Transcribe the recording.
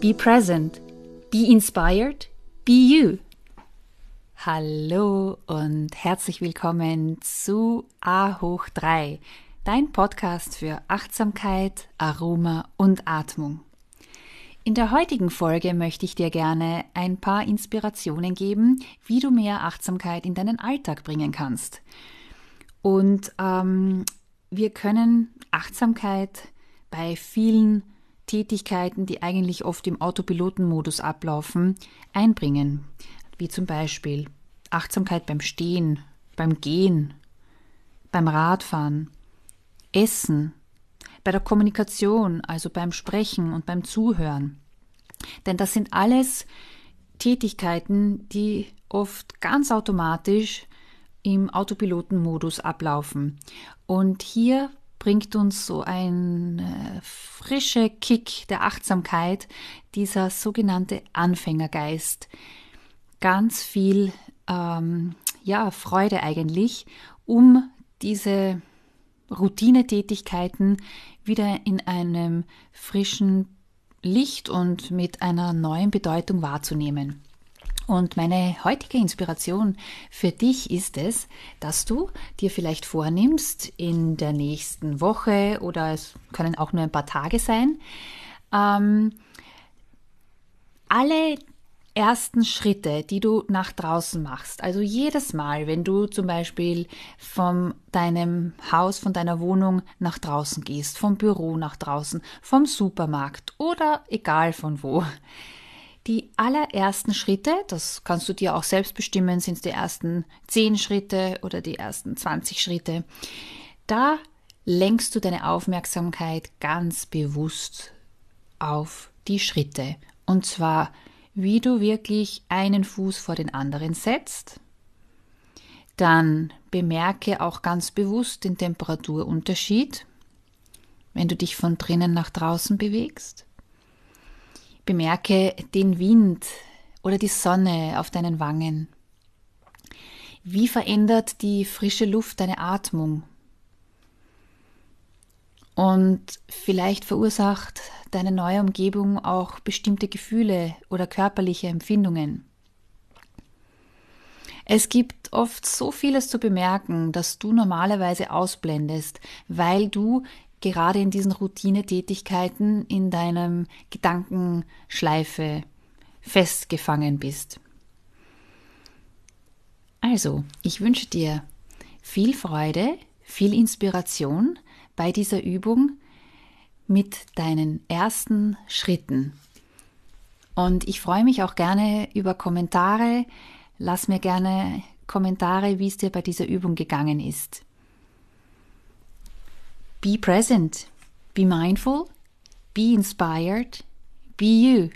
Be present. Be inspired. Be you. Hallo und herzlich willkommen zu A hoch 3, dein Podcast für Achtsamkeit, Aroma und Atmung. In der heutigen Folge möchte ich dir gerne ein paar Inspirationen geben, wie du mehr Achtsamkeit in deinen Alltag bringen kannst. Und ähm, wir können Achtsamkeit bei vielen Tätigkeiten, die eigentlich oft im Autopilotenmodus ablaufen, einbringen, wie zum Beispiel Achtsamkeit beim Stehen, beim Gehen, beim Radfahren, Essen, bei der Kommunikation, also beim Sprechen und beim Zuhören. Denn das sind alles Tätigkeiten, die oft ganz automatisch im Autopilotenmodus ablaufen. Und hier bringt uns so ein äh, frischer Kick der Achtsamkeit, dieser sogenannte Anfängergeist. Ganz viel ähm, ja, Freude eigentlich, um diese Routinetätigkeiten wieder in einem frischen Licht und mit einer neuen Bedeutung wahrzunehmen. Und meine heutige Inspiration für dich ist es, dass du dir vielleicht vornimmst, in der nächsten Woche oder es können auch nur ein paar Tage sein, ähm, alle ersten Schritte, die du nach draußen machst, also jedes Mal, wenn du zum Beispiel von deinem Haus, von deiner Wohnung nach draußen gehst, vom Büro nach draußen, vom Supermarkt oder egal von wo, die allerersten Schritte, das kannst du dir auch selbst bestimmen, sind es die ersten 10 Schritte oder die ersten 20 Schritte. Da lenkst du deine Aufmerksamkeit ganz bewusst auf die Schritte. Und zwar, wie du wirklich einen Fuß vor den anderen setzt. Dann bemerke auch ganz bewusst den Temperaturunterschied, wenn du dich von drinnen nach draußen bewegst. Bemerke den Wind oder die Sonne auf deinen Wangen. Wie verändert die frische Luft deine Atmung? Und vielleicht verursacht deine neue Umgebung auch bestimmte Gefühle oder körperliche Empfindungen. Es gibt oft so vieles zu bemerken, das du normalerweise ausblendest, weil du gerade in diesen Routinetätigkeiten in deinem Gedankenschleife festgefangen bist. Also, ich wünsche dir viel Freude, viel Inspiration bei dieser Übung mit deinen ersten Schritten. Und ich freue mich auch gerne über Kommentare. Lass mir gerne Kommentare, wie es dir bei dieser Übung gegangen ist. Be present, be mindful, be inspired, be you.